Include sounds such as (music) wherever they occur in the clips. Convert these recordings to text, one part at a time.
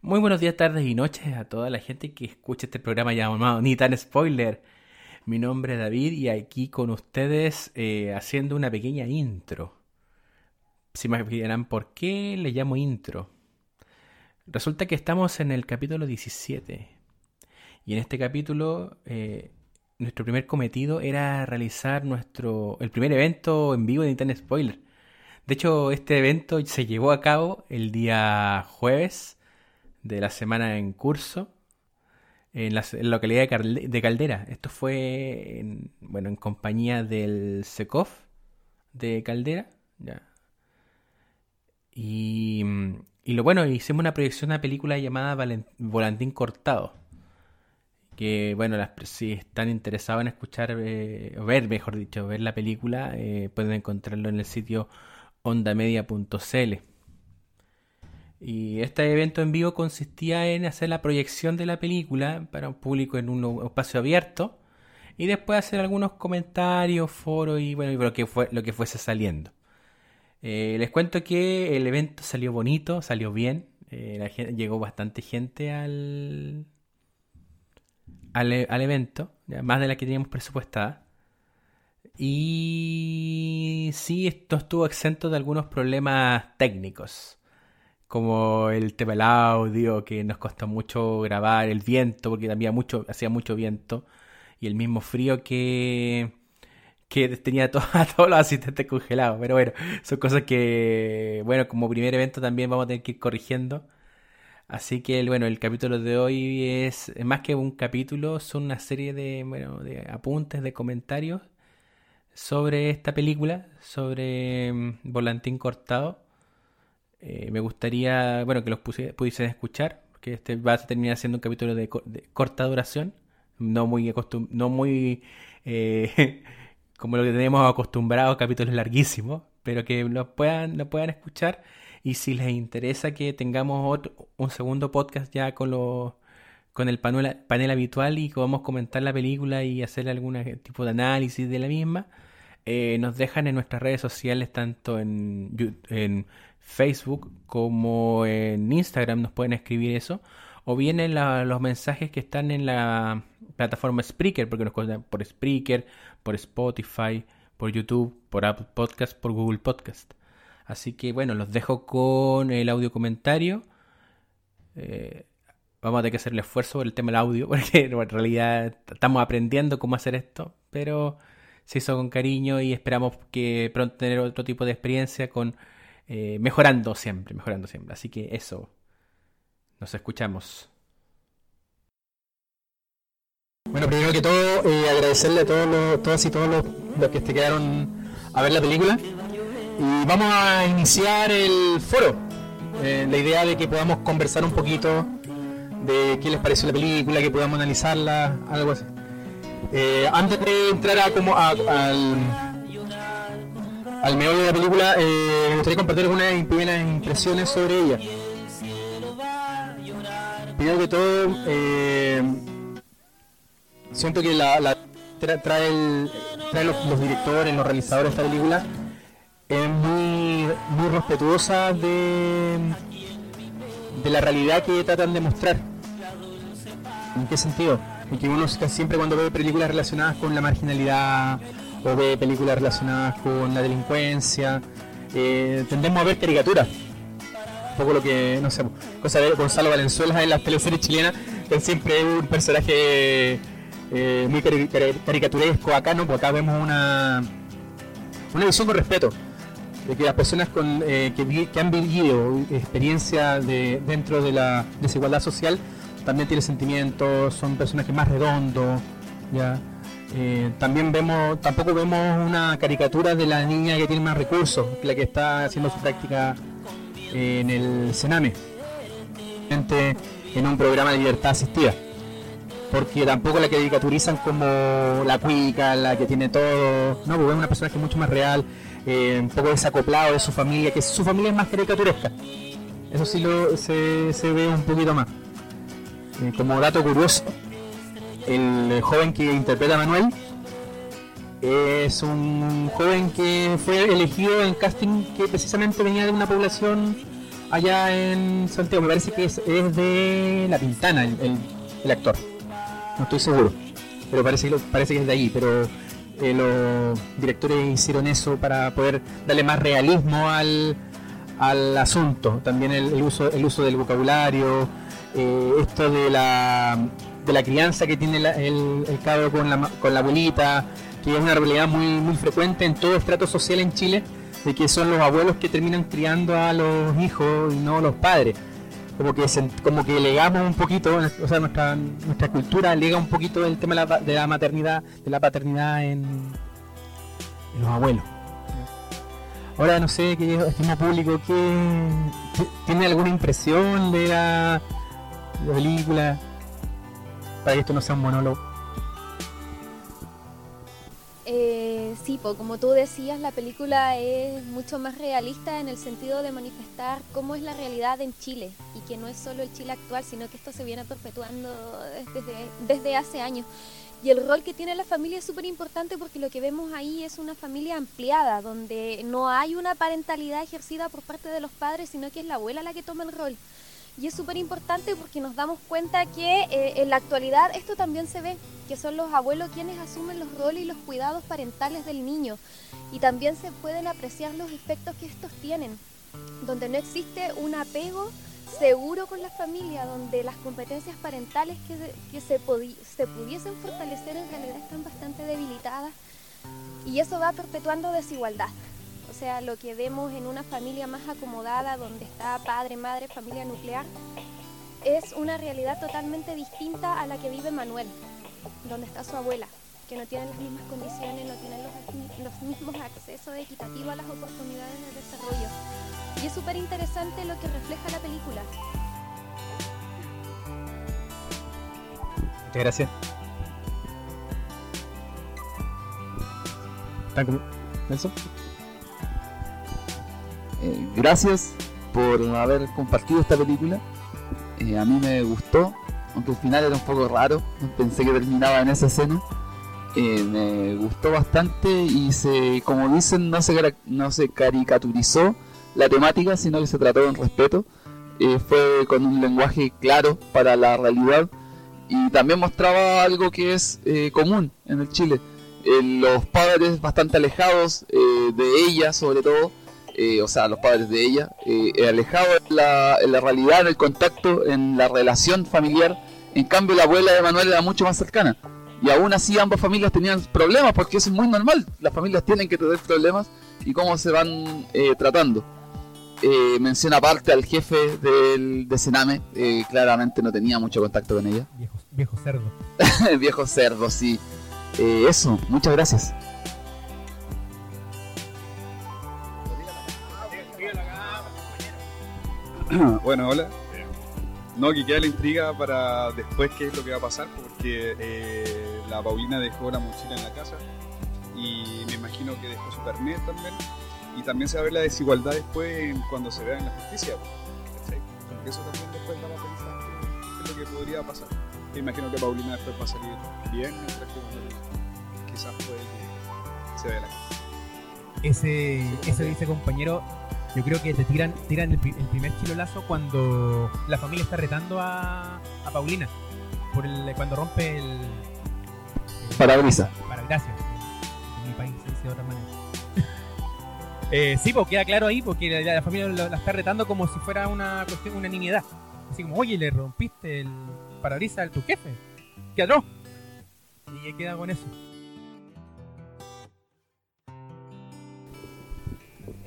Muy buenos días, tardes y noches a toda la gente que escucha este programa llamado Ni tan spoiler. Mi nombre es David y aquí con ustedes eh, haciendo una pequeña intro. Si me dirán por qué le llamo intro. Resulta que estamos en el capítulo 17. Y en este capítulo eh, nuestro primer cometido era realizar nuestro el primer evento en vivo de Ni spoiler. De hecho, este evento se llevó a cabo el día jueves de la semana en curso en la, localidad de, Caldera. Esto fue en, bueno, en compañía del SECOF de Caldera. Ya. Y, lo bueno, hicimos una proyección de una película llamada Volantín Cortado. Que bueno, las, si están interesados en escuchar, eh, o ver, mejor dicho, ver la película, eh, pueden encontrarlo en el sitio ondamedia.cl. Y este evento en vivo consistía en hacer la proyección de la película para un público en un espacio abierto y después hacer algunos comentarios, foros y bueno, lo que, fue, lo que fuese saliendo. Eh, les cuento que el evento salió bonito, salió bien, eh, llegó bastante gente al, al, al evento, más de la que teníamos presupuestada. Y sí, esto estuvo exento de algunos problemas técnicos como el tema del audio, que nos costó mucho grabar, el viento, porque había mucho, hacía mucho viento, y el mismo frío que, que tenía (laughs) a todos los asistentes congelados. Pero bueno, son cosas que, bueno, como primer evento también vamos a tener que ir corrigiendo. Así que, bueno, el capítulo de hoy es, más que un capítulo, son una serie de, bueno, de apuntes, de comentarios sobre esta película, sobre mm, Volantín Cortado eh, me gustaría, bueno, que los pudiesen escuchar, que este va a terminar siendo un capítulo de, corta duración, no muy, no muy eh, (laughs) como lo que tenemos acostumbrado, capítulos larguísimos, pero que lo puedan, lo puedan escuchar. Y si les interesa que tengamos otro, un segundo podcast ya con los con el panel, panel habitual y que podamos comentar la película y hacer algún tipo de análisis de la misma, eh, nos dejan en nuestras redes sociales, tanto en, en Facebook como en Instagram nos pueden escribir eso. O bien en los mensajes que están en la plataforma Spreaker, porque nos cuentan por Spreaker, por Spotify, por YouTube, por Apple Podcast, por Google Podcast. Así que bueno, los dejo con el audio comentario. Eh, vamos a tener que hacer el esfuerzo por el tema del audio, (laughs) porque en realidad estamos aprendiendo cómo hacer esto, pero se hizo con cariño y esperamos que pronto tener otro tipo de experiencia con eh, mejorando siempre, mejorando siempre. Así que eso, nos escuchamos. Bueno, primero que todo, eh, agradecerle a todos los, todas y todos los, que te quedaron a ver la película. Y vamos a iniciar el foro. Eh, la idea de que podamos conversar un poquito de qué les pareció la película, que podamos analizarla, algo así. antes de entrar a como al al meollo de la película, eh, me gustaría compartir algunas primeras impresiones sobre ella. Primero que todo, eh, siento que la, trae, los, directores, los realizadores de esta película, es muy, muy respetuosa de, de la realidad que tratan de mostrar. ¿En qué sentido? En que uno siempre cuando ve películas relacionadas con la marginalidad, o ve películas relacionadas con la delincuencia, eh, tendemos a ver caricaturas. Un poco lo que, no sé, cosa de Gonzalo Valenzuela en las teleseries chilenas, que siempre es un personaje eh, muy caricaturesco. Acá no, porque acá vemos una, una visión con respeto. De que las personas con, eh, que, han vivido experiencia de, dentro de la desigualdad social también tienen sentimientos, son personajes más redondos, ¿ya? Eh, también vemos, tampoco vemos una caricatura de la niña que tiene más recursos, la que está haciendo su práctica en el Sename, en un programa de libertad asistida. Porque tampoco la caricaturizan como la cuica, la que tiene todo. No, porque es una persona que es mucho más real, eh, un poco desacoplado de su familia, que su familia es más caricaturesca. Eso sí lo, se, ve un poquito más. Eh, como dato curioso, el joven que interpreta a Manuel es un joven que fue elegido en casting que precisamente venía de una población allá en Santiago. Me parece que es, de La Pintana el, actor. No estoy seguro. Pero parece parece que es de ahí. Pero eh, los directores hicieron eso para poder darle más realismo al, asunto. También el, uso, el uso del vocabulario, eh, esto de la, de la crianza que tiene el, el cabro con la, con la abuelita, que es una realidad muy, muy frecuente en todo estrato social en Chile de que son los abuelos que terminan criando a los hijos y no los padres. Como que, como que legamos un poquito, o sea, nuestra, nuestra cultura lega un poquito el tema de la, maternidad, de la paternidad en, los abuelos. Ahora no sé, qué estima público, ¿qué, ¿tiene alguna impresión de la película? Para que esto no sea un monólogo. Eh, sí, como tú decías, la película es mucho más realista en el sentido de manifestar cómo es la realidad en Chile y que no es solo el Chile actual, sino que esto se viene perpetuando desde, desde hace años. Y el rol que tiene la familia es súper importante porque lo que vemos ahí es una familia ampliada, donde no hay una parentalidad ejercida por parte de los padres, sino que es la abuela la que toma el rol. Y es súper importante porque nos damos cuenta que eh, en la actualidad esto también se ve, que son los abuelos quienes asumen los roles y los cuidados parentales del niño. Y también se pueden apreciar los efectos que estos tienen, donde no existe un apego seguro con la familia, donde las competencias parentales que, que se, se pudiesen fortalecer en realidad están bastante debilitadas y eso va perpetuando desigualdad. O sea, lo que vemos en una familia más acomodada, donde está padre, madre, familia nuclear, es una realidad totalmente distinta a la que vive Manuel, donde está su abuela, que no tiene las mismas condiciones, no tiene los, mismos accesos equitativos a las oportunidades de desarrollo. Y es súper interesante lo que refleja la película. Muchas gracias. Nelson? Eh, gracias por haber compartido esta película. Eh, a mí me gustó, aunque el final era un poco raro, pensé que terminaba en esa escena. Eh, me gustó bastante y se, como dicen, no se, no se caricaturizó la temática, sino que se trató con respeto. fue con un lenguaje claro para la realidad y también mostraba algo que es común en el Chile. los padres bastante alejados de ella, sobre todo, eh, o sea, los padres de ella, eh, alejado en la, en la, realidad, en el contacto, en la relación familiar. En cambio, la abuela de Manuel era mucho más cercana. Y aún así ambas familias tenían problemas, porque eso es muy normal. Las familias tienen que tener problemas y cómo se van eh, tratando. Eh, menciona aparte al jefe del, de Sename, claramente no tenía mucho contacto con ella. Viejo, viejo cerdo. (laughs) viejo cerdo, sí. eso, muchas gracias. (clears throat) bueno, hola. No, que queda la intriga para después qué es lo que va a pasar, porque eh, la Paulina dejó la mochila en la casa y me imagino que dejó su carnet también. Y también se va a ver la desigualdad después cuando se vea en la justicia. Porque eso también después va a pensar qué es lo que podría pasar. Me imagino que Paulina después va a salir bien, mientras que quizás puede que se vea la casa. Ese, ese dice compañero yo creo que te tiran, tiran el, primer chilolazo cuando la familia está retando a, a Paulina. Por el, cuando rompe el. Parabrisa. Parabrisa. En mi país se dice de otra manera. (laughs) eh, sí, porque queda claro ahí, porque la, familia la, está retando como si fuera una cuestión, una niñedad. Así como, oye, le rompiste el parabrisa a tu jefe. ¿Qué no? Y queda con eso.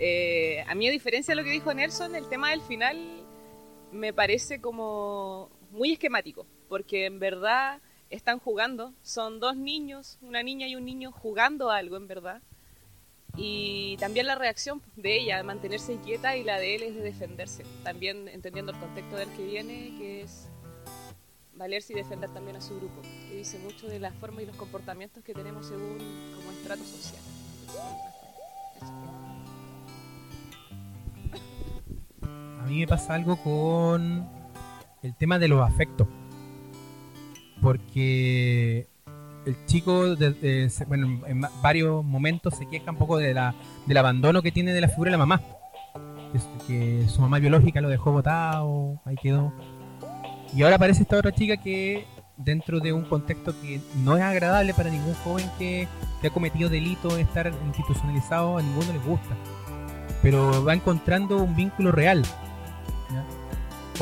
Eh, a mí, a diferencia de lo que dijo Nelson, el tema del final me parece como muy esquemático, porque en verdad están jugando, son dos niños, una niña y un niño jugando algo en verdad, y también la reacción de ella, de mantenerse inquieta, y la de él es de defenderse, también entendiendo el contexto del que viene, que es valerse y defender también a su grupo, que dice mucho de la forma y los comportamientos que tenemos según como estrato social. Mí me pasa algo con el tema de los afectos. Porque el chico, bueno, en varios momentos se queja un poco de la, del abandono que tiene de la figura de la mamá. que, su mamá biológica lo dejó botado, ahí quedó. Y ahora aparece esta otra chica que dentro de un contexto que no es agradable para ningún joven que, que ha cometido delito estar institucionalizado, a ninguno les gusta. Pero va encontrando un vínculo real.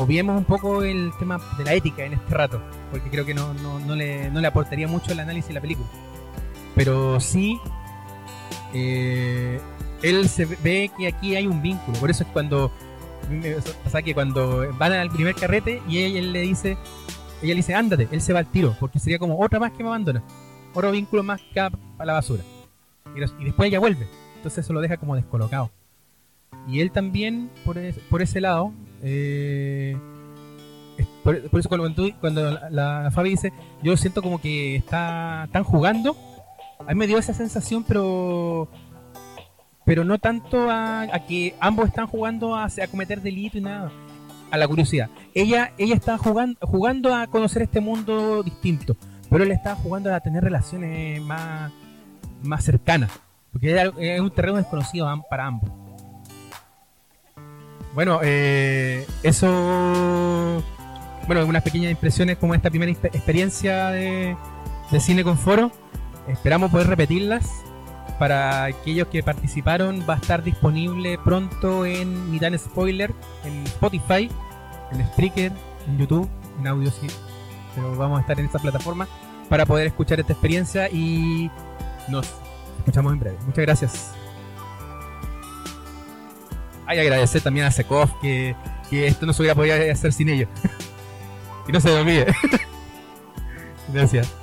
Obviemos un poco el tema de la ética en este rato, porque creo que no, no, no le, no le aportaría mucho el análisis de la película. Pero sí, eh, él se ve que aquí hay un vínculo. Por eso es cuando pasa que cuando van al primer carrete y ella le dice, ella le dice, ándate, él se va al tiro, porque sería como otra más que me abandona, otro vínculo más que a la basura. Y, después ella vuelve, entonces eso lo deja como descolocado. Y él también, por, por ese lado, eh, por, eso cuando, la, la Fabi dice, yo siento como que está, están jugando, a mí me dio esa sensación, pero pero no tanto a, que ambos están jugando a, cometer delito y nada, a la curiosidad. Ella ella está jugando jugando a conocer este mundo distinto, pero él está jugando a tener relaciones más más cercanas, porque es un terreno desconocido para ambos. Bueno, eh, eso bueno, unas pequeñas impresiones como esta primera exper- experiencia de, de cine con foro. Esperamos poder repetirlas para aquellos que participaron va a estar disponible pronto en Ni tan spoiler en Spotify, en Spreaker, en YouTube, en audio sí. Pero vamos a estar en esta plataforma para poder escuchar esta experiencia y nos escuchamos en breve. Muchas gracias. Hay agradecer también a Sekov que, que esto no se hubiera podido hacer sin ellos. (laughs) y no se olvide. (laughs) gracias.